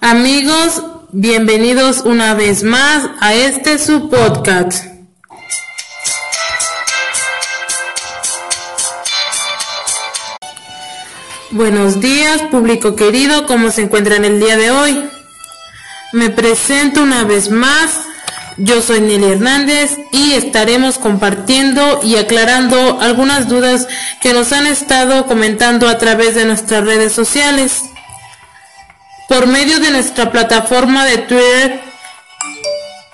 Amigos, bienvenidos una vez más a este su podcast. Buenos días, público querido, ¿cómo se encuentran el día de hoy? Me presento una vez más, yo soy Nelly Hernández y estaremos compartiendo y aclarando algunas dudas que nos han estado comentando a través de nuestras redes sociales. Por medio de nuestra plataforma de Twitter,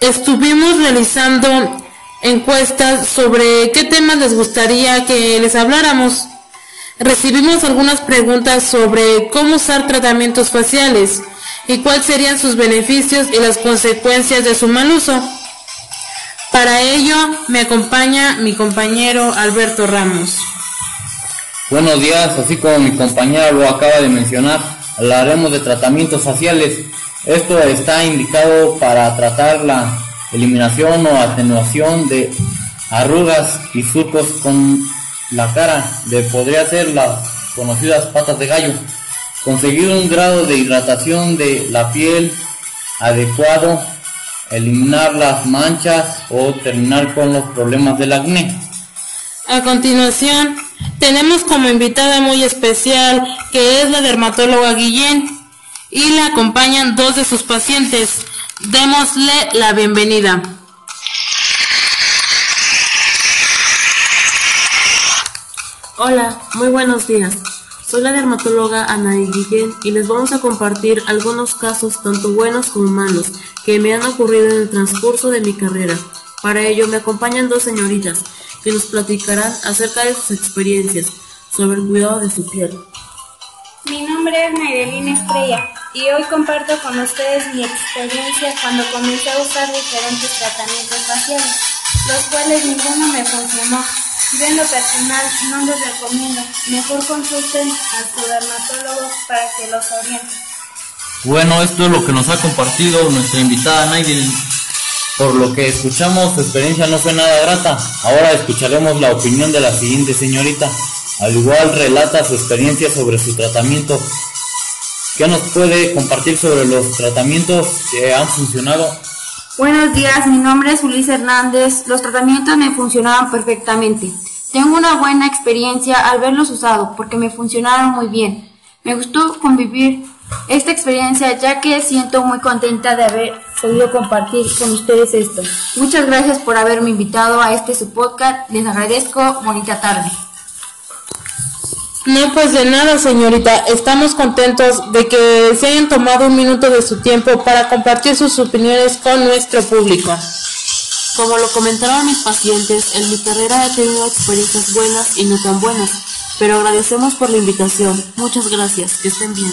estuvimos realizando encuestas sobre qué temas les gustaría que les habláramos. Recibimos algunas preguntas sobre cómo usar tratamientos faciales y cuáles serían sus beneficios y las consecuencias de su mal uso. Para ello me acompaña mi compañero Alberto Ramos. Buenos días, así como mi compañera lo acaba de mencionar, hablaremos de tratamientos faciales. Esto está indicado para tratar la eliminación o atenuación de arrugas y surcos con la cara, de podría ser las conocidas patas de gallo. Conseguir un grado de hidratación de la piel adecuado, eliminar las manchas o terminar con los problemas del acné. A continuación, tenemos como invitada muy especial que es la dermatóloga Guillén y la acompañan dos de sus pacientes. Démosle la bienvenida. Hola, muy buenos días. Soy la dermatóloga Anaí Guillén y les vamos a compartir algunos casos tanto buenos como malos que me han ocurrido en el transcurso de mi carrera. Para ello me acompañan dos señoritas que nos platicarán acerca de sus experiencias sobre el cuidado de su piel. Mi nombre es Nairelina Estrella y hoy comparto con ustedes mi experiencia cuando comencé a usar diferentes tratamientos faciales, los cuales ninguno me funcionó. Yo en lo personal no les recomiendo, mejor consulten a su dermatólogo para que los oriente. Bueno, esto es lo que nos ha compartido nuestra invitada Naidil. Por lo que escuchamos, su experiencia no fue nada grata. Ahora escucharemos la opinión de la siguiente señorita. Al igual relata su experiencia sobre su tratamiento. ¿Qué nos puede compartir sobre los tratamientos que han funcionado? Buenos días, mi nombre es Ulises Hernández. Los tratamientos me funcionaron perfectamente. Tengo una buena experiencia al verlos usado porque me funcionaron muy bien. Me gustó convivir esta experiencia ya que siento muy contenta de haber podido compartir con ustedes esto. Muchas gracias por haberme invitado a este su podcast. Les agradezco. Bonita tarde. No, pues de nada, señorita. Estamos contentos de que se hayan tomado un minuto de su tiempo para compartir sus opiniones con nuestro público. Como lo comentaron mis pacientes, en mi carrera he tenido experiencias buenas y no tan buenas, pero agradecemos por la invitación. Muchas gracias, que estén bien.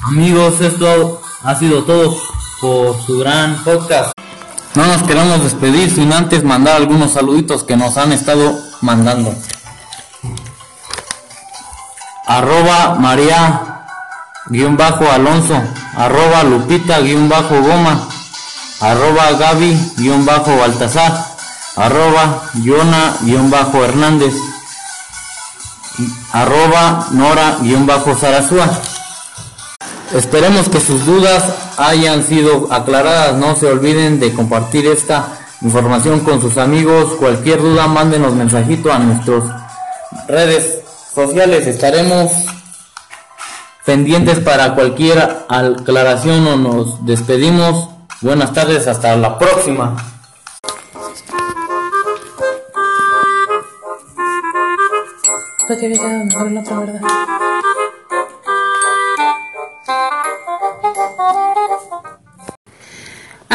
Amigos, esto ha sido todo por su gran podcast. No nos queremos despedir sin antes mandar algunos saluditos que nos han estado mandando. Arroba María guion bajo Alonso, arroba Lupita guion bajo Goma, arroba Gaby guion bajo Baltasar, arroba Yona guion bajo Hernández, arroba Nora guion bajo Sarazúa. Esperemos que sus dudas hayan sido aclaradas. No se olviden de compartir esta información con sus amigos. Cualquier duda, mándenos mensajito a nuestras redes sociales. Estaremos pendientes para cualquier aclaración o nos despedimos. Buenas tardes, hasta la próxima.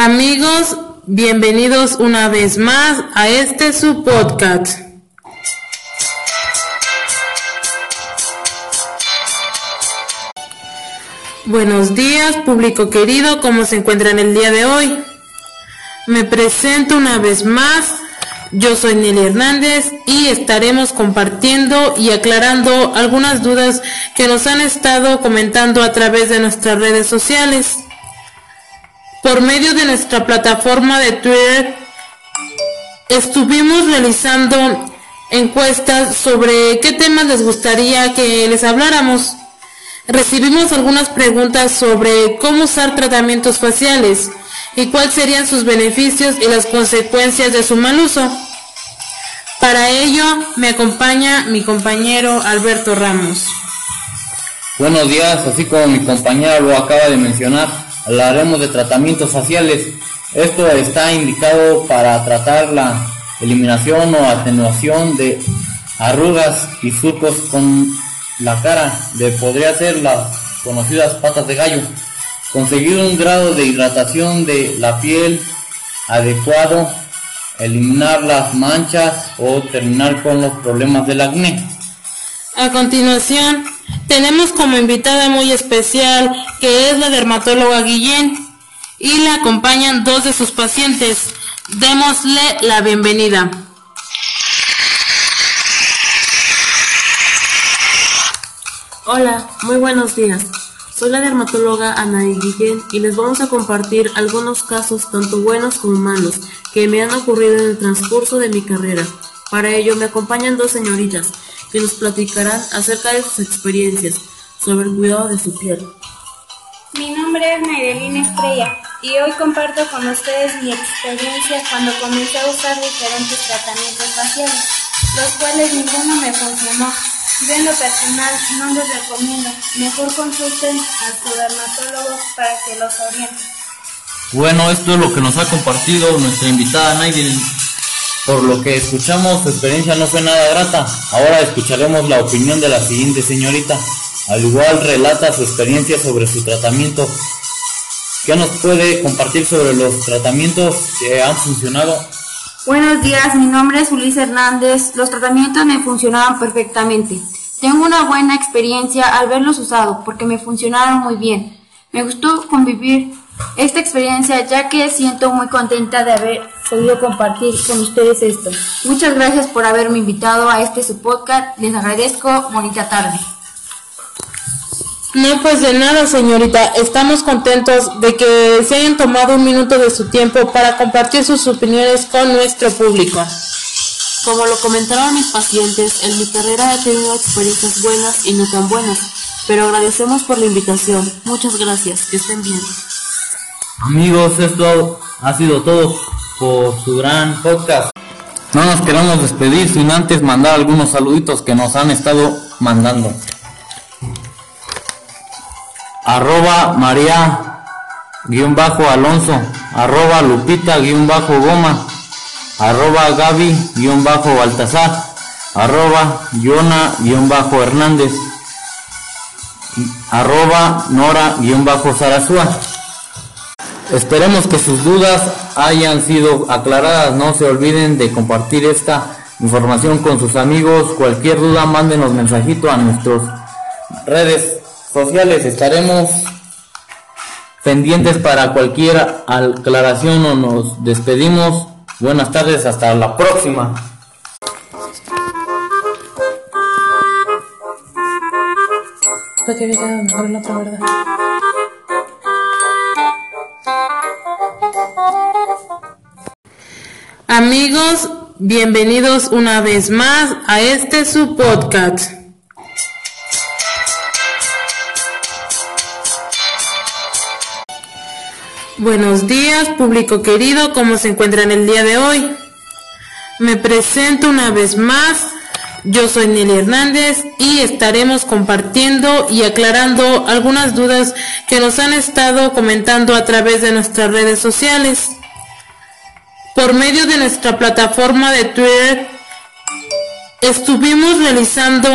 Amigos, bienvenidos una vez más a este su podcast. Buenos días, público querido, ¿cómo se encuentran el día de hoy? Me presento una vez más, yo soy Nelly Hernández y estaremos compartiendo y aclarando algunas dudas que nos han estado comentando a través de nuestras redes sociales. Por medio de nuestra plataforma de Twitter, estuvimos realizando encuestas sobre qué temas les gustaría que les habláramos. Recibimos algunas preguntas sobre cómo usar tratamientos faciales y cuáles serían sus beneficios y las consecuencias de su mal uso. Para ello me acompaña mi compañero Alberto Ramos. Buenos días, así como mi compañera lo acaba de mencionar, hablaremos de tratamientos faciales. Esto está indicado para tratar la eliminación o atenuación de arrugas y surcos con la cara, de podría ser las conocidas patas de gallo. Conseguir un grado de hidratación de la piel adecuado, eliminar las manchas o terminar con los problemas del acné. A continuación, tenemos como invitada muy especial que es la dermatóloga Guillén y la acompañan dos de sus pacientes. Démosle la bienvenida. Hola, muy buenos días. Soy la dermatóloga Ana Guillén y les vamos a compartir algunos casos tanto buenos como malos que me han ocurrido en el transcurso de mi carrera. Para ello me acompañan dos señoritas que nos platicarán acerca de sus experiencias sobre el cuidado de su piel. Mi nombre es Naydelín Estrella y hoy comparto con ustedes mi experiencia cuando comencé a usar diferentes tratamientos faciales, los cuales ninguno me funcionó. Yo en lo personal no les recomiendo, mejor consulten a su dermatólogo para que los oriente. Bueno, esto es lo que nos ha compartido nuestra invitada Naydelin. Por lo que escuchamos, su experiencia no fue nada grata. Ahora escucharemos la opinión de la siguiente señorita. Al igual relata su experiencia sobre su tratamiento. ¿Qué nos puede compartir sobre los tratamientos que han funcionado? Buenos días, mi nombre es Ulises Hernández. Los tratamientos me funcionaban perfectamente. Tengo una buena experiencia al verlos usado porque me funcionaron muy bien. Me gustó convivir esta experiencia ya que siento muy contenta de haber podido compartir con ustedes esto. Muchas gracias por haberme invitado a este su podcast. Les agradezco. Bonita tarde. No, pues de nada, señorita. Estamos contentos de que se hayan tomado un minuto de su tiempo para compartir sus opiniones con nuestro público. Como lo comentaron mis pacientes, en mi carrera he tenido experiencias buenas y no tan buenas, pero agradecemos por la invitación. Muchas gracias, que estén bien. Amigos, esto ha sido todo por su gran podcast. No nos queremos despedir sin antes mandar algunos saluditos que nos han estado mandando. Arroba María guion bajo Alonso, arroba Lupita guion bajo Goma, arroba Gaby guion bajo Baltasar, arroba Yona guion bajo Hernández, arroba Nora guion bajo. Esperemos que sus dudas hayan sido aclaradas. No se olviden de compartir esta información con sus amigos. Cualquier duda, mándenos mensajito a nuestras redes sociales. Estaremos pendientes para cualquier aclaración o nos despedimos. Buenas tardes, hasta la próxima. Amigos, bienvenidos una vez más a este su podcast. Buenos días, público querido, ¿cómo se encuentran el día de hoy? Me presento una vez más, yo soy Nelly Hernández y estaremos compartiendo y aclarando algunas dudas que nos han estado comentando a través de nuestras redes sociales. Por medio de nuestra plataforma de Twitter, estuvimos realizando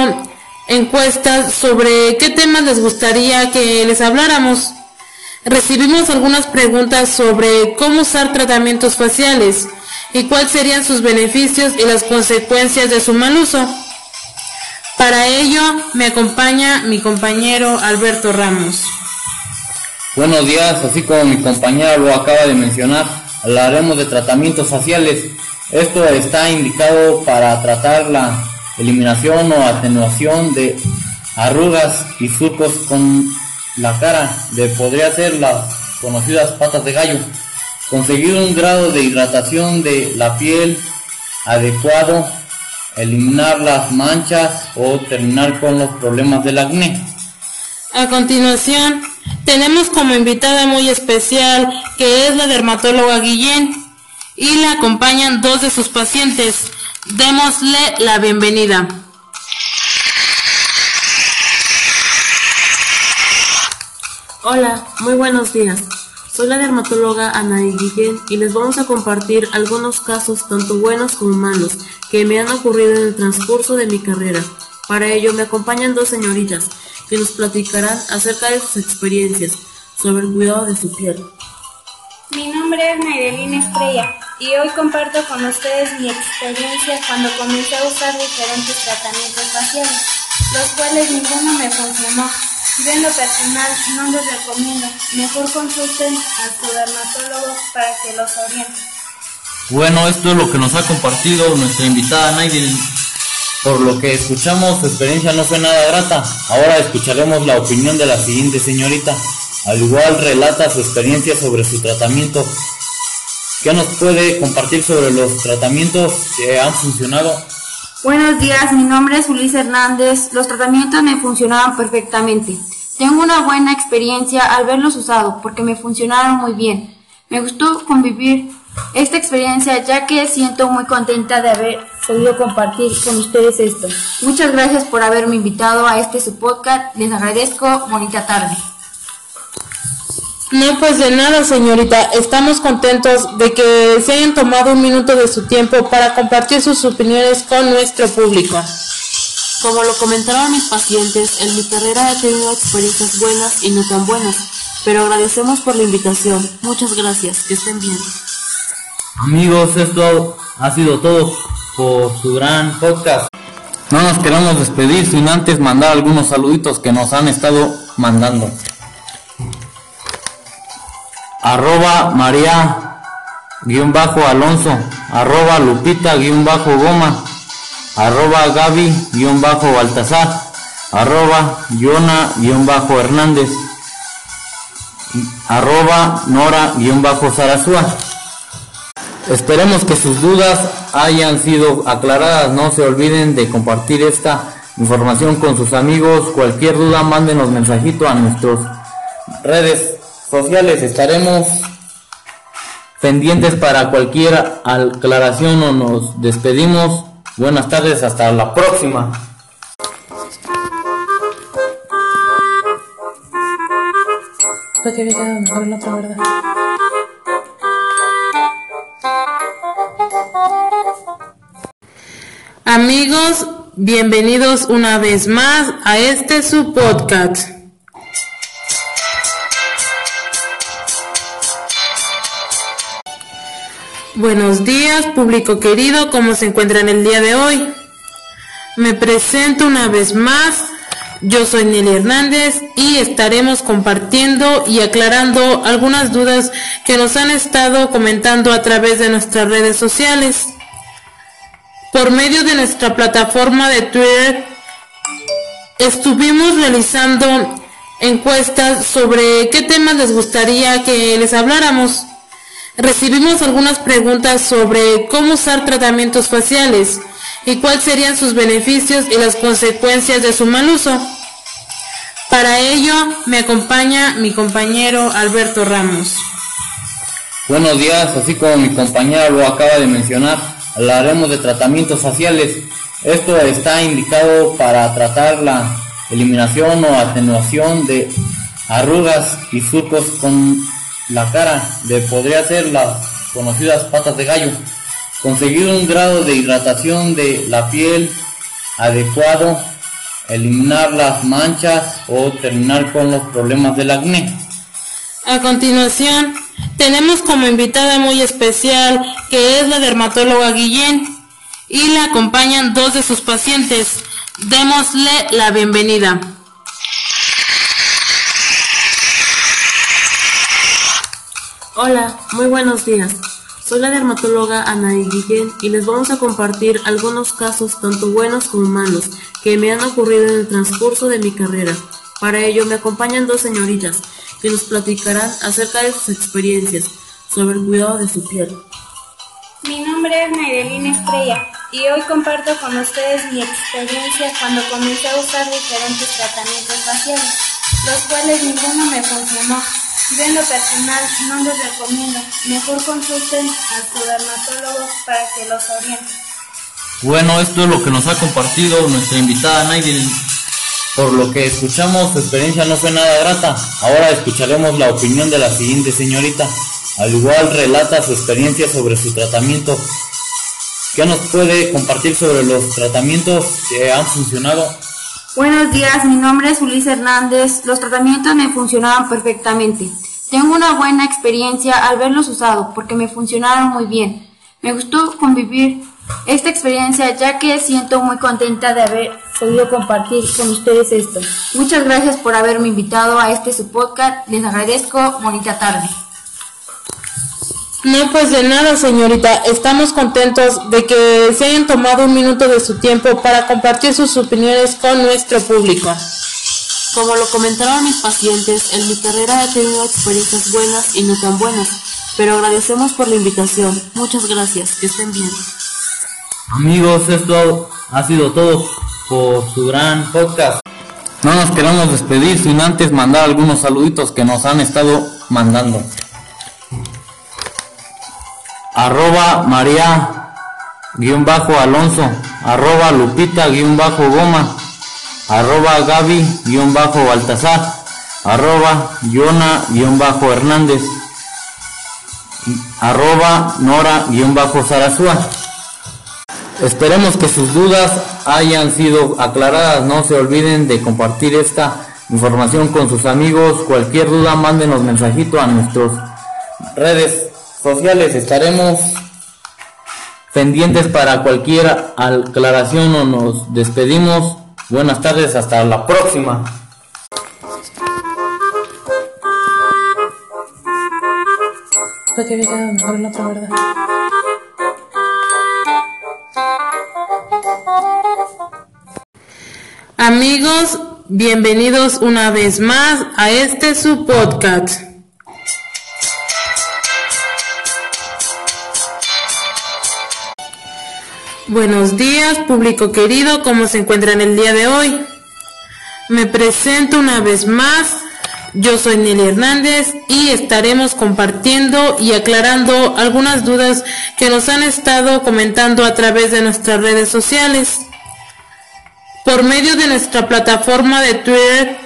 encuestas sobre qué temas les gustaría que les habláramos. Recibimos algunas preguntas sobre cómo usar tratamientos faciales y cuáles serían sus beneficios y las consecuencias de su mal uso. Para ello me acompaña mi compañero Alberto Ramos. Buenos días, así como mi compañera lo acaba de mencionar, hablaremos de tratamientos faciales. Esto está indicado para tratar la eliminación o atenuación de arrugas y surcos con la cara, de podría ser las conocidas patas de gallo. Conseguir un grado de hidratación de la piel adecuado, eliminar las manchas o terminar con los problemas del acné. A continuación, tenemos como invitada muy especial que es la dermatóloga Guillén y la acompañan dos de sus pacientes. Démosle la bienvenida. Hola, muy buenos días. Soy la dermatóloga Ana Guillén y les vamos a compartir algunos casos tanto buenos como malos que me han ocurrido en el transcurso de mi carrera. Para ello me acompañan dos señoritas que nos platicarán acerca de sus experiencias sobre el cuidado de su piel. Mi nombre es Nairelín Estrella y hoy comparto con ustedes mi experiencia cuando comencé a usar diferentes tratamientos faciales, los cuales ninguno me funcionó. Yo en lo personal no les recomiendo, mejor consulten a su dermatólogo para que los oriente. Bueno, esto es lo que nos ha compartido nuestra invitada Naidil. Por lo que escuchamos, su experiencia no fue nada grata. Ahora escucharemos la opinión de la siguiente señorita. Al igual relata su experiencia sobre su tratamiento. ¿Qué nos puede compartir sobre los tratamientos que han funcionado? Buenos días, mi nombre es Ulises Hernández. Los tratamientos me funcionaban perfectamente. Tengo una buena experiencia al verlos usado porque me funcionaron muy bien. Me gustó convivir esta experiencia ya que siento muy contenta de haber podido compartir con ustedes esto. Muchas gracias por haberme invitado a este su podcast. Les agradezco. Bonita tarde. No, pues de nada, señorita. Estamos contentos de que se hayan tomado un minuto de su tiempo para compartir sus opiniones con nuestro público. Como lo comentaron mis pacientes, en mi carrera he tenido experiencias buenas y no tan buenas, pero agradecemos por la invitación. Muchas gracias. Que estén bien. Amigos, esto ha sido todo por su gran podcast. No nos queremos despedir sin antes mandar algunos saluditos que nos han estado mandando. Arroba María guion bajo Alonso, arroba Lupita guion bajo Goma, arroba Gaby guion bajo Baltasar, arroba Yona guion bajo Hernández, arroba Nora guion bajo. Esperemos que sus dudas hayan sido aclaradas. No se olviden de compartir esta información con sus amigos. Cualquier duda, mándenos mensajito a nuestras redes sociales. Estaremos pendientes para cualquier aclaración o nos despedimos. Buenas tardes, hasta la próxima. Amigos, bienvenidos una vez más a este su podcast. Buenos días, público querido, ¿cómo se encuentran el día de hoy? Me presento una vez más, yo soy Nelly Hernández y estaremos compartiendo y aclarando algunas dudas que nos han estado comentando a través de nuestras redes sociales. Por medio de nuestra plataforma de Twitter, estuvimos realizando encuestas sobre qué temas les gustaría que les habláramos. Recibimos algunas preguntas sobre cómo usar tratamientos faciales y cuáles serían sus beneficios y las consecuencias de su mal uso. Para ello me acompaña mi compañero Alberto Ramos. Buenos días, así como mi compañera lo acaba de mencionar, hablaremos de tratamientos faciales. Esto está indicado para tratar la eliminación o atenuación de arrugas y surcos con la cara de podría ser las conocidas patas de gallo. Conseguir un grado de hidratación de la piel adecuado, eliminar las manchas o terminar con los problemas del acné. A continuación, tenemos como invitada muy especial que es la dermatóloga Guillén y la acompañan dos de sus pacientes. Démosle la bienvenida. Hola, muy buenos días. Soy la dermatóloga Ana Guillén y les vamos a compartir algunos casos tanto buenos como malos que me han ocurrido en el transcurso de mi carrera. Para ello me acompañan dos señoritas que nos platicarán acerca de sus experiencias sobre el cuidado de su piel. Mi nombre es Nairelín Estrella y hoy comparto con ustedes mi experiencia cuando comencé a usar diferentes tratamientos faciales, los cuales ninguno me funcionó. Yo en lo personal no les recomiendo, mejor consulten a su dermatólogo para que los oriente. Bueno, esto es lo que nos ha compartido nuestra invitada Naidin. Por lo que escuchamos, su experiencia no fue nada grata. Ahora escucharemos la opinión de la siguiente señorita. Al igual relata su experiencia sobre su tratamiento. ¿Qué nos puede compartir sobre los tratamientos que han funcionado? Buenos días, mi nombre es Ulises Hernández. Los tratamientos me funcionaban perfectamente. Tengo una buena experiencia al verlos usados porque me funcionaron muy bien. Me gustó convivir esta experiencia ya que siento muy contenta de haber podido compartir con ustedes esto. Muchas gracias por haberme invitado a este su podcast. Les agradezco. Bonita tarde. No, pues de nada, señorita. Estamos contentos de que se hayan tomado un minuto de su tiempo para compartir sus opiniones con nuestro público. Como lo comentaron mis pacientes, en mi carrera he tenido experiencias buenas y no tan buenas, pero agradecemos por la invitación. Muchas gracias, que estén bien. Amigos, esto ha sido todo por su gran podcast. No nos queremos despedir sin antes mandar algunos saluditos que nos han estado mandando. Arroba María guion bajo Alonso, arroba Lupita guion bajo Goma, arroba Gaby guion bajo Baltasar, arroba Hernández, arroba Nora guion. Esperemos que sus dudas hayan sido aclaradas. No se olviden de compartir esta información con sus amigos. Cualquier duda, mándenos mensajito a nuestras redes sociales. Estaremos pendientes para cualquier aclaración o nos despedimos. Buenas tardes, hasta la próxima. Amigos, bienvenidos una vez más a este su podcast. Buenos días, público querido, ¿cómo se encuentran el día de hoy? Me presento una vez más. Yo soy Nelly Hernández y estaremos compartiendo y aclarando algunas dudas que nos han estado comentando a través de nuestras redes sociales. Por medio de nuestra plataforma de Twitter,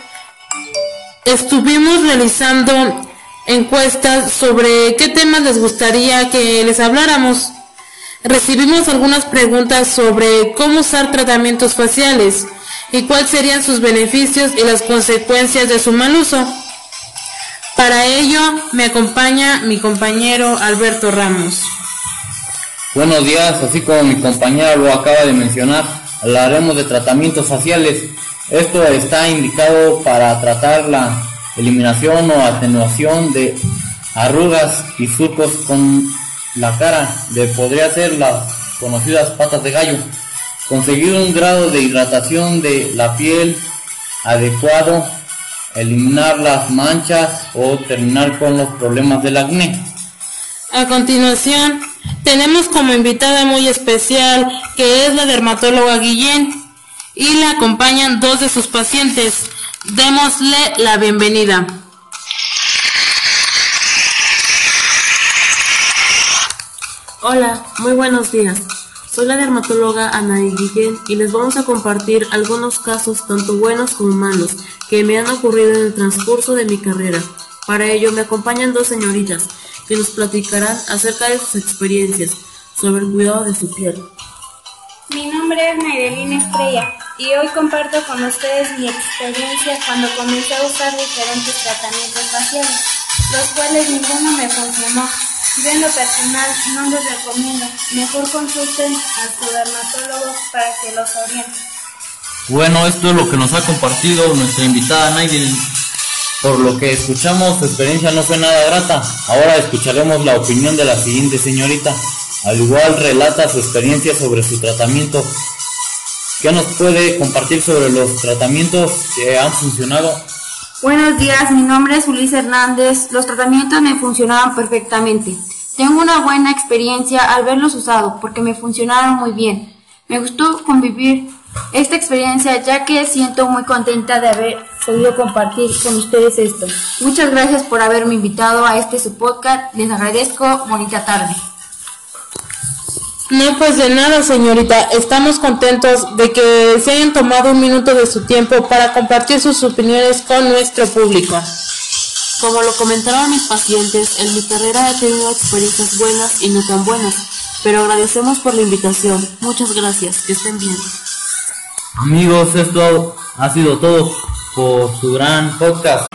estuvimos realizando encuestas sobre qué temas les gustaría que les habláramos. Recibimos algunas preguntas sobre cómo usar tratamientos faciales y cuáles serían sus beneficios y las consecuencias de su mal uso. Para ello me acompaña mi compañero Alberto Ramos. Buenos días, así como mi compañera lo acaba de mencionar, hablaremos de tratamientos faciales. Esto está indicado para tratar la eliminación o atenuación de arrugas y surcos con la cara, de podría ser las conocidas patas de gallo. Conseguir un grado de hidratación de la piel adecuado, eliminar las manchas o terminar con los problemas del acné. A continuación, tenemos como invitada muy especial que es la dermatóloga Guillén y la acompañan dos de sus pacientes. Démosle la bienvenida. Hola, muy buenos días. Soy la dermatóloga Anaí Guillén y les vamos a compartir algunos casos tanto buenos como malos que me han ocurrido en el transcurso de mi carrera. Para ello me acompañan dos señoritas que nos platicarán acerca de sus experiencias sobre el cuidado de su piel. Mi nombre es Naidelina Estrella y hoy comparto con ustedes mi experiencia cuando comencé a usar diferentes tratamientos faciales, los cuales ninguno me funcionó. Yo en lo personal no les recomiendo, mejor consulten a su dermatólogo para que los oriente. Bueno, esto es lo que nos ha compartido nuestra invitada Naidin. Por lo que escuchamos, su experiencia no fue nada grata. Ahora escucharemos la opinión de la siguiente señorita. Al igual relata su experiencia sobre su tratamiento. ¿Qué nos puede compartir sobre los tratamientos que han funcionado? Buenos días, mi nombre es Ulises Hernández. Los tratamientos me funcionaban perfectamente. Tengo una buena experiencia al verlos usados porque me funcionaron muy bien. Me gustó convivir esta experiencia ya que siento muy contenta de haber podido compartir con ustedes esto. Muchas gracias por haberme invitado a este su podcast. Les agradezco. Bonita tarde. No, pues de nada, señorita. Estamos contentos de que se hayan tomado un minuto de su tiempo para compartir sus opiniones con nuestro público. Como lo comentaron mis pacientes, en mi carrera he tenido experiencias buenas y no tan buenas, pero agradecemos por la invitación. Muchas gracias. Que estén bien. Amigos, esto ha sido todo por su gran podcast.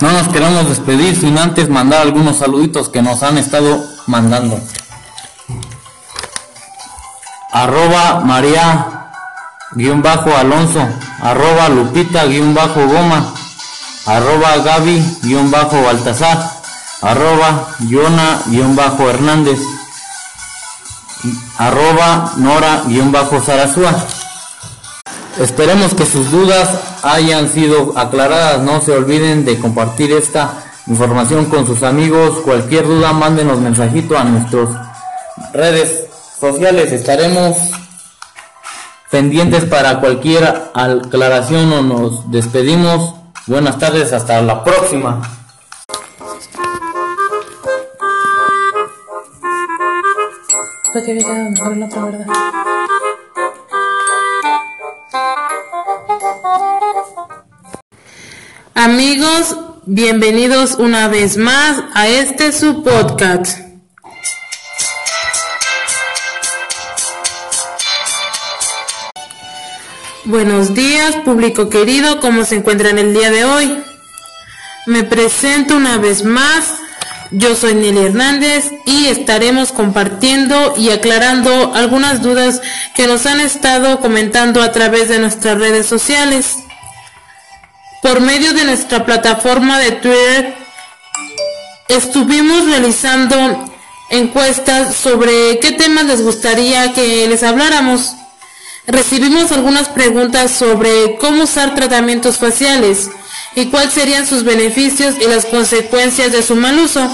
No nos queremos despedir sin antes mandar algunos saluditos que nos han estado mandando arroba María guion bajo Alonso, arroba Lupita guion bajo Goma, arroba Gaby guion bajo Baltasar, arroba Yona guion bajo Hernández, arroba Nora guion bajo. Esperemos que sus dudas hayan sido aclaradas, no se olviden de compartir esta información con sus amigos, cualquier duda mándenos mensajito a nuestras redes sociales estaremos pendientes para cualquier aclaración o nos despedimos. Buenas tardes, hasta la próxima. Amigos, bienvenidos una vez más a este su podcast. Buenos días, público querido, ¿cómo se encuentran el día de hoy? Me presento una vez más, yo soy Nelly Hernández y estaremos compartiendo y aclarando algunas dudas que nos han estado comentando a través de nuestras redes sociales. Por medio de nuestra plataforma de Twitter, estuvimos realizando encuestas sobre qué temas les gustaría que les habláramos recibimos algunas preguntas sobre cómo usar tratamientos faciales y cuáles serían sus beneficios y las consecuencias de su mal uso.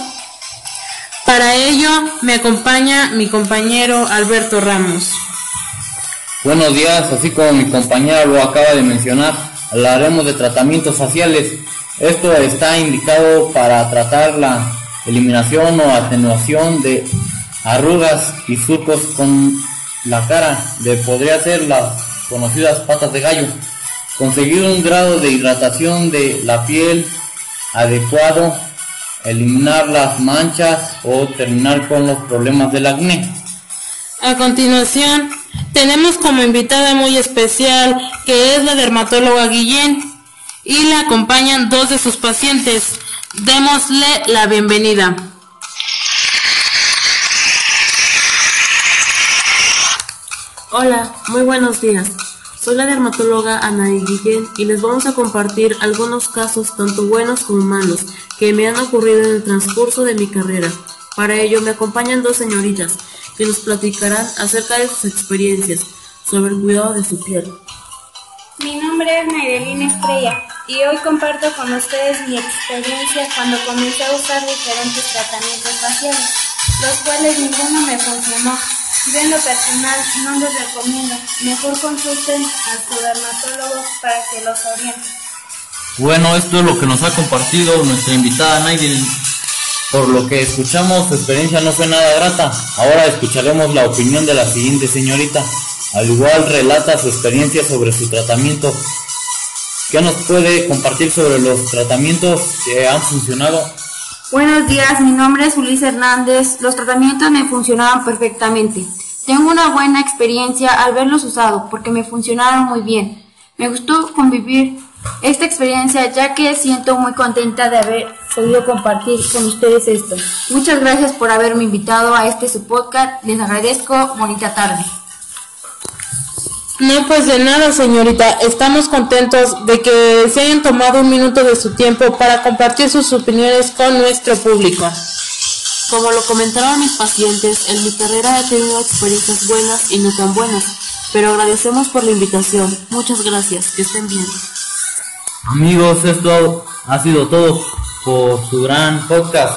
Para ello me acompaña mi compañero Alberto Ramos. Buenos días, así como mi compañera lo acaba de mencionar, hablaremos de tratamientos faciales. Esto está indicado para tratar la eliminación o atenuación de arrugas y surcos con la cara de podría ser las conocidas patas de gallo. Conseguir un grado de hidratación de la piel adecuado, eliminar las manchas o terminar con los problemas del acné. A continuación, tenemos como invitada muy especial que es la dermatóloga Guillén y la acompañan dos de sus pacientes. Démosle la bienvenida. Hola, muy buenos días. Soy la dermatóloga Ana Guillén y les vamos a compartir algunos casos tanto buenos como malos que me han ocurrido en el transcurso de mi carrera. Para ello me acompañan dos señoritas que nos platicarán acerca de sus experiencias sobre el cuidado de su piel. Mi nombre es Naidelín Estrella y hoy comparto con ustedes mi experiencia cuando comencé a usar diferentes tratamientos faciales, los cuales ninguno me funcionó yo en lo personal no les recomiendo. Mejor consulten a su dermatólogo para que los oriente. Bueno, esto es lo que nos ha compartido nuestra invitada Naidil. Por lo que escuchamos, su experiencia no fue nada grata. Ahora escucharemos la opinión de la siguiente señorita. Al igual relata su experiencia sobre su tratamiento. ¿Qué nos puede compartir sobre los tratamientos que han funcionado? Buenos días, mi nombre es Ulises Hernández. Los tratamientos me funcionaban perfectamente. Tengo una buena experiencia al verlos usado porque me funcionaron muy bien. Me gustó convivir esta experiencia ya que siento muy contenta de haber podido compartir con ustedes esto. Muchas gracias por haberme invitado a este su podcast. Les agradezco. Bonita tarde. No, pues de nada, señorita. Estamos contentos de que se hayan tomado un minuto de su tiempo para compartir sus opiniones con nuestro público. Como lo comentaron mis pacientes, en mi carrera he tenido experiencias buenas y no tan buenas, pero agradecemos por la invitación. Muchas gracias. Que estén bien. Amigos, esto ha sido todo por su gran podcast.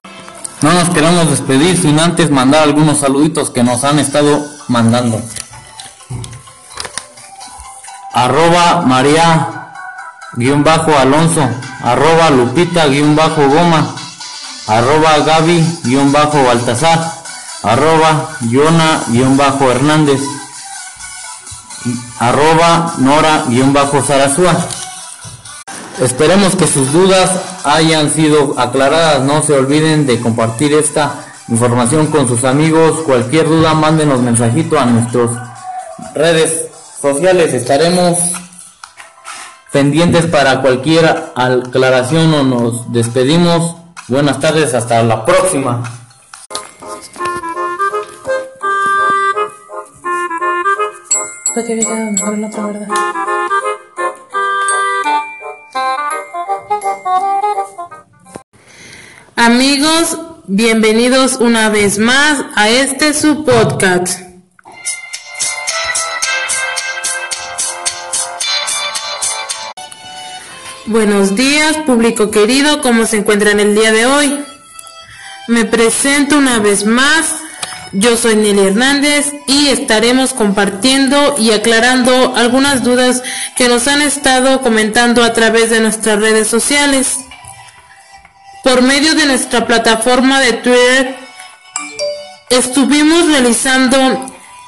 No nos queremos despedir sin antes mandar algunos saluditos que nos han estado mandando. arroba María guion bajo Alonso, arroba Lupita guion bajo Goma, arroba Gaby guion bajo Baltasar, arroba Yona guion bajo Hernández, arroba Nora guion bajo. Esperemos que sus dudas hayan sido aclaradas. No se olviden de compartir esta información con sus amigos. Cualquier duda, mándenos mensajito a nuestras redes sociales. Estaremos pendientes para cualquier aclaración o nos despedimos. Buenas tardes, hasta la próxima. Amigos, bienvenidos una vez más a este su podcast. Buenos días, público querido, ¿cómo se encuentran el día de hoy? Me presento una vez más, yo soy Nelly Hernández y estaremos compartiendo y aclarando algunas dudas que nos han estado comentando a través de nuestras redes sociales. Por medio de nuestra plataforma de Twitter, estuvimos realizando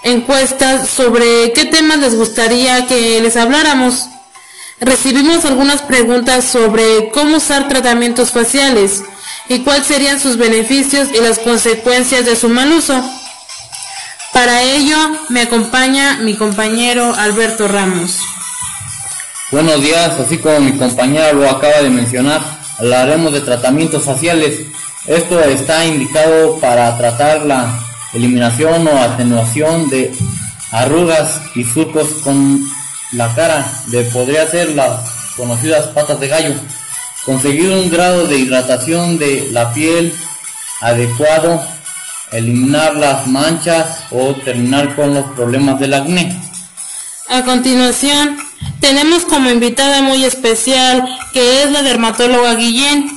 encuestas sobre qué temas les gustaría que les habláramos. Recibimos algunas preguntas sobre cómo usar tratamientos faciales y cuáles serían sus beneficios y las consecuencias de su mal uso. Para ello me acompaña mi compañero Alberto Ramos. Buenos días, así como mi compañera lo acaba de mencionar, hablaremos de tratamientos faciales. Esto está indicado para tratar la eliminación o atenuación de arrugas y surcos con la cara, de podría ser las conocidas patas de gallo. Conseguir un grado de hidratación de la piel adecuado, eliminar las manchas o terminar con los problemas del acné. A continuación, tenemos como invitada muy especial que es la dermatóloga Guillén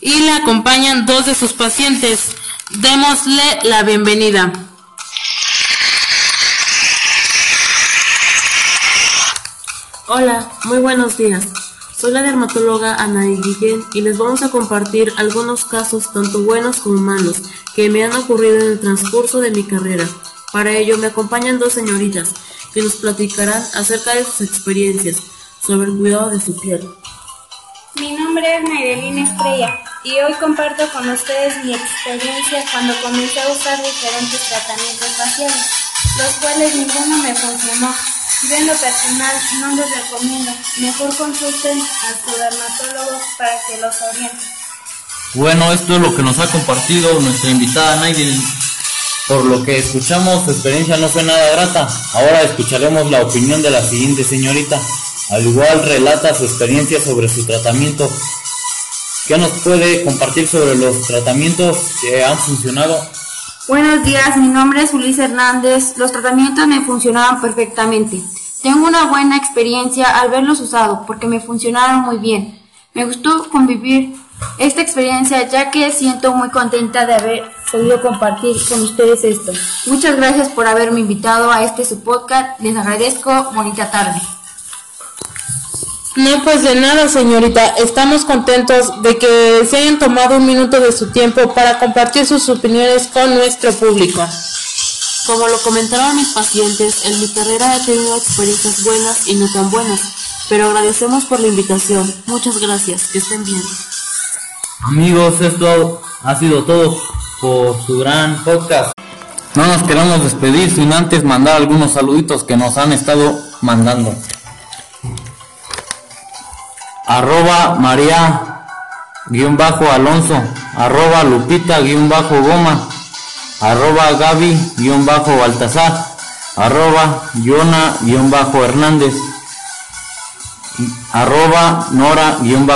y la acompañan dos de sus pacientes. Démosle la bienvenida. Hola, muy buenos días. Soy la dermatóloga Ana Guillén y les vamos a compartir algunos casos tanto buenos como malos que me han ocurrido en el transcurso de mi carrera. Para ello me acompañan dos señoritas que nos platicarán acerca de sus experiencias sobre el cuidado de su piel. Mi nombre es Naidelina Estrella y hoy comparto con ustedes mi experiencia cuando comencé a usar diferentes tratamientos faciales, los cuales ninguno me funcionó. Yo en lo personal no les recomiendo, mejor consulten a su dermatólogo para que los oriente. Bueno, esto es lo que nos ha compartido nuestra invitada Naidil. Por lo que escuchamos, su experiencia no fue nada grata. Ahora escucharemos la opinión de la siguiente señorita. Al igual relata su experiencia sobre su tratamiento. ¿Qué nos puede compartir sobre los tratamientos que han funcionado? Buenos días, mi nombre es Ulises Hernández. Los tratamientos me funcionaban perfectamente. Tengo una buena experiencia al verlos usado porque me funcionaron muy bien. Me gustó convivir esta experiencia ya que siento muy contenta de haber podido compartir con ustedes esto. Muchas gracias por haberme invitado a este su podcast. Les agradezco. Bonita tarde. No, pues de nada, señorita. Estamos contentos de que se hayan tomado un minuto de su tiempo para compartir sus opiniones con nuestro público. Como lo comentaron mis pacientes, en mi carrera he tenido experiencias buenas y no tan buenas, pero agradecemos por la invitación. Muchas gracias, que estén bien. Amigos, esto ha sido todo por su gran podcast. No nos queremos despedir sin antes mandar algunos saluditos que nos han estado mandando. Arroba María guion bajo Alonso, arroba Lupita guion bajo Goma, arroba Gaby guion bajo Baltasar, arroba Yona guion bajo Hernández, arroba Nora guion.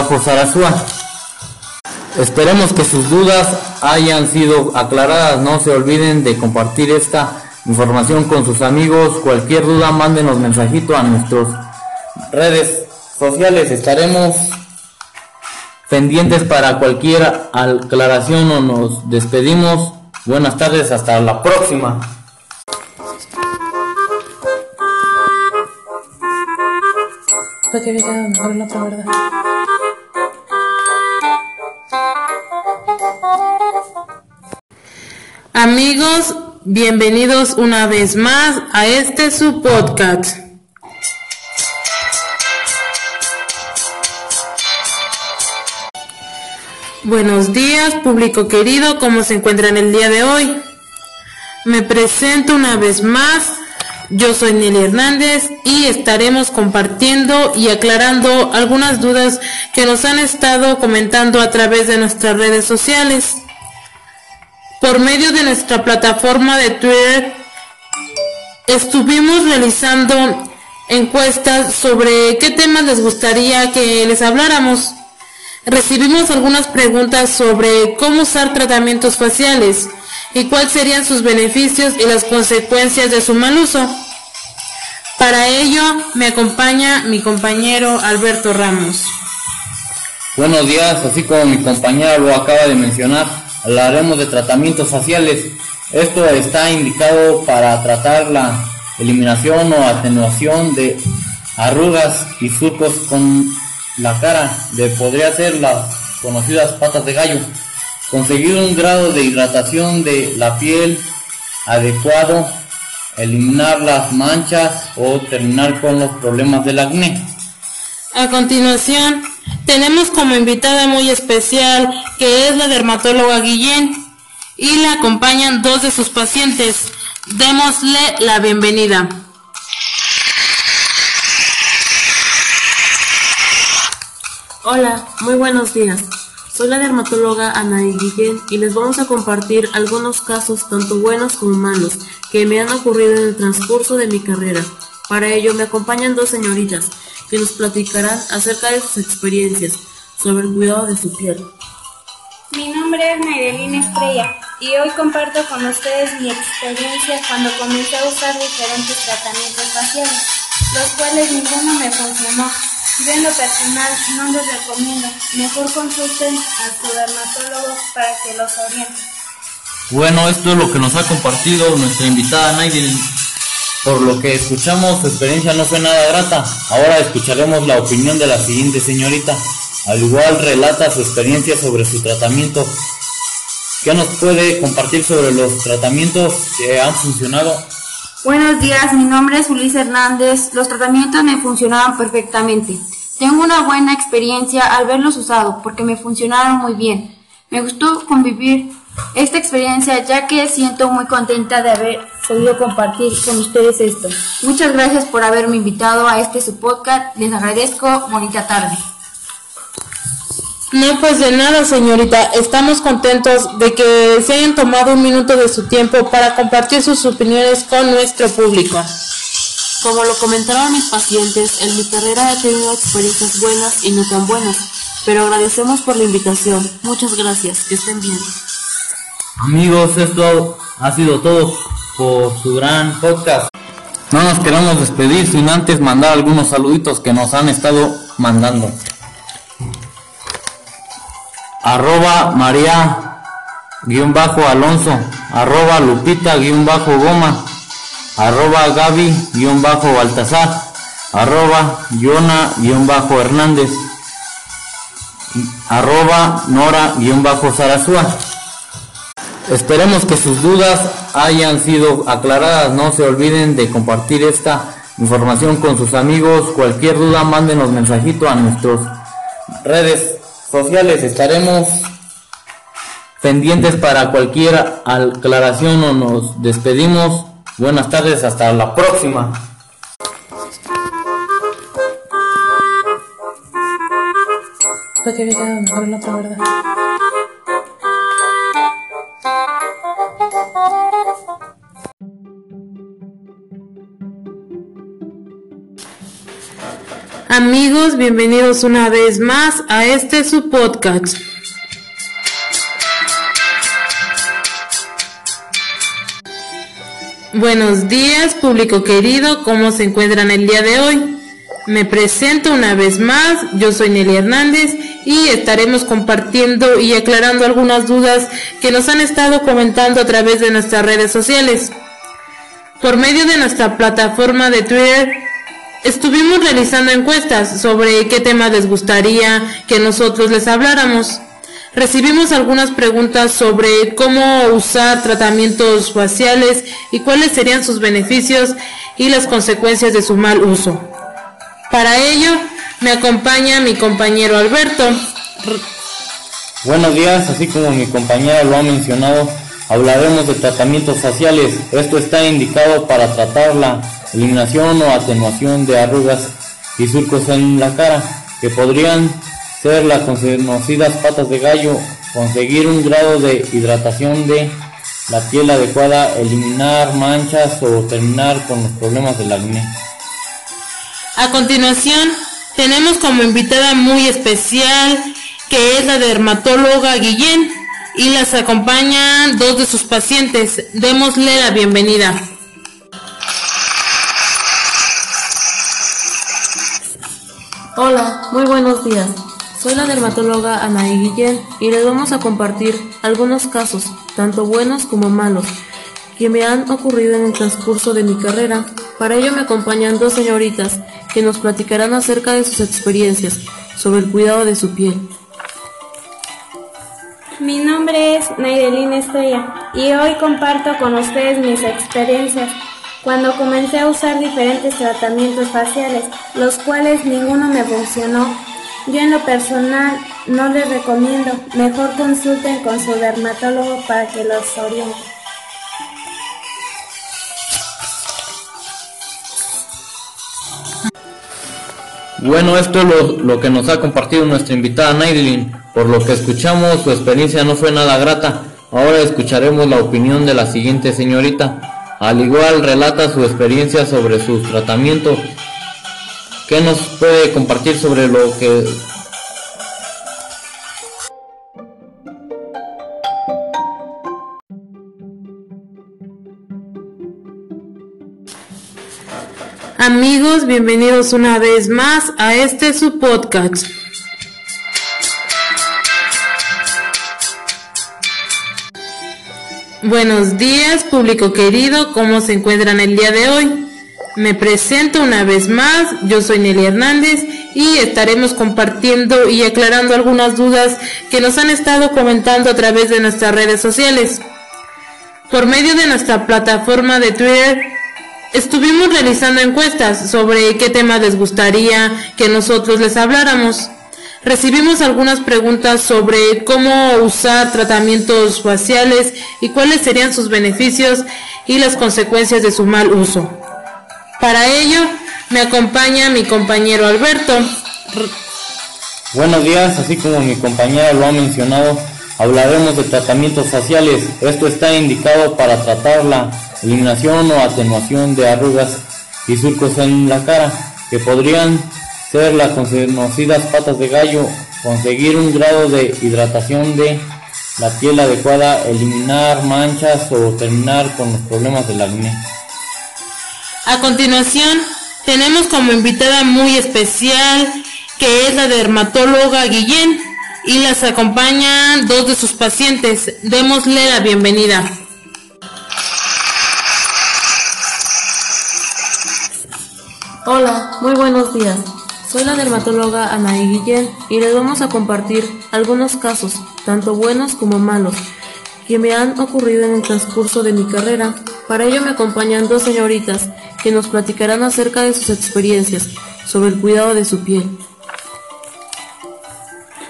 Esperemos que sus dudas hayan sido aclaradas. No se olviden de compartir esta información con sus amigos. Cualquier duda, mándenos mensajito a nuestras redes sociales. Estaremos pendientes para cualquier aclaración o nos despedimos. Buenas tardes, hasta la próxima. Amigos, bienvenidos una vez más a este su podcast. Buenos días, público querido, ¿cómo se encuentran el día de hoy? Me presento una vez más, yo soy Nelly Hernández y estaremos compartiendo y aclarando algunas dudas que nos han estado comentando a través de nuestras redes sociales. Por medio de nuestra plataforma de Twitter, estuvimos realizando encuestas sobre qué temas les gustaría que les habláramos. Recibimos algunas preguntas sobre cómo usar tratamientos faciales y cuáles serían sus beneficios y las consecuencias de su mal uso. Para ello me acompaña mi compañero Alberto Ramos. Buenos días, así como mi compañera lo acaba de mencionar, hablaremos de tratamientos faciales. Esto está indicado para tratar la eliminación o atenuación de arrugas y surcos con la cara de podría ser las conocidas patas de gallo. Conseguir un grado de hidratación de la piel adecuado, eliminar las manchas o terminar con los problemas del acné. A continuación, tenemos como invitada muy especial que es la dermatóloga Guillén y la acompañan dos de sus pacientes. Démosle la bienvenida. Hola, muy buenos días. Soy la dermatóloga Anaí Guillén y les vamos a compartir algunos casos tanto buenos como malos que me han ocurrido en el transcurso de mi carrera. Para ello me acompañan dos señoritas que nos platicarán acerca de sus experiencias sobre el cuidado de su piel. Mi nombre es Nairelina Estrella y hoy comparto con ustedes mi experiencia cuando comencé a usar diferentes tratamientos faciales, los cuales ninguno me funcionó. Yo en lo personal no les recomiendo, mejor consulten a su dermatólogo para que los oriente. Bueno, esto es lo que nos ha compartido nuestra invitada Naiden. Por lo que escuchamos, su experiencia no fue nada grata. Ahora escucharemos la opinión de la siguiente señorita. Al igual relata su experiencia sobre su tratamiento. ¿Qué nos puede compartir sobre los tratamientos que han funcionado? Buenos días, mi nombre es Ulises Hernández. Los tratamientos me funcionaban perfectamente. Tengo una buena experiencia al verlos usados porque me funcionaron muy bien. Me gustó convivir esta experiencia ya que siento muy contenta de haber podido compartir con ustedes esto. Muchas gracias por haberme invitado a este su podcast. Les agradezco. Bonita tarde. No, pues de nada, señorita. Estamos contentos de que se hayan tomado un minuto de su tiempo para compartir sus opiniones con nuestro público. Como lo comentaron mis pacientes, en mi carrera he tenido experiencias buenas y no tan buenas, pero agradecemos por la invitación. Muchas gracias, que estén bien. Amigos, esto ha sido todo por su gran podcast. No nos queremos despedir sin antes mandar algunos saluditos que nos han estado mandando. Arroba María guion bajo Alonso, arroba Lupita guion bajo Goma, arroba Gaby guion bajo Baltasar, arroba Yona guion bajo Hernández, arroba Nora guion bajo. Esperemos que sus dudas hayan sido aclaradas. No se olviden de compartir esta información con sus amigos. Cualquier duda, mándenos mensajito a nuestras redes sociales. Estaremos pendientes para cualquier aclaración o nos despedimos. Buenas tardes, hasta la próxima. Amigos, bienvenidos una vez más a este su podcast. Buenos días, público querido, ¿cómo se encuentran el día de hoy? Me presento una vez más, yo soy Nelly Hernández y estaremos compartiendo y aclarando algunas dudas que nos han estado comentando a través de nuestras redes sociales. Por medio de nuestra plataforma de Twitter, Estuvimos realizando encuestas sobre qué temas les gustaría que nosotros les habláramos. Recibimos algunas preguntas sobre cómo usar tratamientos faciales y cuáles serían sus beneficios y las consecuencias de su mal uso. Para ello, me acompaña mi compañero Alberto. Buenos días, así como mi compañera lo ha mencionado, hablaremos de tratamientos faciales. Esto está indicado para tratar la eliminación o atenuación de arrugas y surcos en la cara, que podrían ser las conocidas patas de gallo, conseguir un grado de hidratación de la piel adecuada, eliminar manchas o terminar con los problemas del acné. A continuación, tenemos como invitada muy especial que es la dermatóloga Guillén y las acompañan dos de sus pacientes. Démosle la bienvenida. Hola, muy buenos días. Soy la dermatóloga Anaí Guillén y les vamos a compartir algunos casos, tanto buenos como malos, que me han ocurrido en el transcurso de mi carrera. Para ello me acompañan dos señoritas que nos platicarán acerca de sus experiencias sobre el cuidado de su piel. Mi nombre es Naidelina Estrella y hoy comparto con ustedes mis experiencias cuando comencé a usar diferentes tratamientos faciales, los cuales ninguno me funcionó. Yo en lo personal no les recomiendo, mejor consulten con su dermatólogo para que los oriente. Bueno, esto es lo, que nos ha compartido nuestra invitada Naidelin. Por lo que escuchamos, su experiencia no fue nada grata. Ahora escucharemos la opinión de la siguiente señorita. Al igual relata su experiencia sobre sus tratamientos. ¿Qué nos puede compartir sobre lo que Amigos, bienvenidos una vez más a este su podcast. Buenos días, público querido, ¿cómo se encuentran el día de hoy? Me presento una vez más, yo soy Nelly Hernández y estaremos compartiendo y aclarando algunas dudas que nos han estado comentando a través de nuestras redes sociales. Por medio de nuestra plataforma de Twitter, Estuvimos realizando encuestas sobre qué temas les gustaría que nosotros les habláramos. Recibimos algunas preguntas sobre cómo usar tratamientos faciales y cuáles serían sus beneficios y las consecuencias de su mal uso. Para ello, me acompaña mi compañero Alberto. Buenos días, así como mi compañera lo ha mencionado, hablaremos de tratamientos faciales. Esto está indicado para tratar la eliminación o atenuación de arrugas y surcos en la cara, que podrían ser las conocidas patas de gallo, conseguir un grado de hidratación de la piel adecuada, eliminar manchas o terminar con los problemas del acné. A continuación, tenemos como invitada muy especial que es la dermatóloga Guillén y las acompañan dos de sus pacientes. Démosle la bienvenida. Hola, muy buenos días. Soy la dermatóloga Anaí Guillén y les vamos a compartir algunos casos, tanto buenos como malos, que me han ocurrido en el transcurso de mi carrera. Para ello me acompañan dos señoritas que nos platicarán acerca de sus experiencias sobre el cuidado de su piel.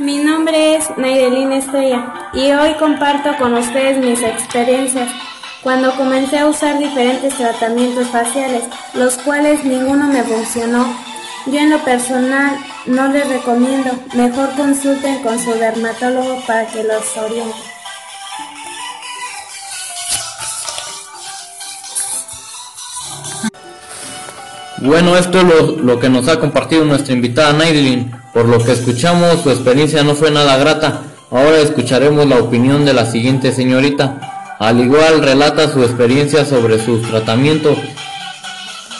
Mi nombre es Naidelina Estrella y hoy comparto con ustedes mis experiencias cuando comencé a usar diferentes tratamientos faciales, los cuales ninguno me funcionó. Yo en lo personal no les recomiendo, mejor consulten con su dermatólogo para que los oriente. Bueno, esto es lo, que nos ha compartido nuestra invitada Naidelin. Por lo que escuchamos, su experiencia no fue nada grata. Ahora escucharemos la opinión de la siguiente señorita. Al igual relata su experiencia sobre sus tratamientos.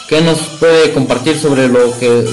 ¿Qué nos puede compartir sobre lo que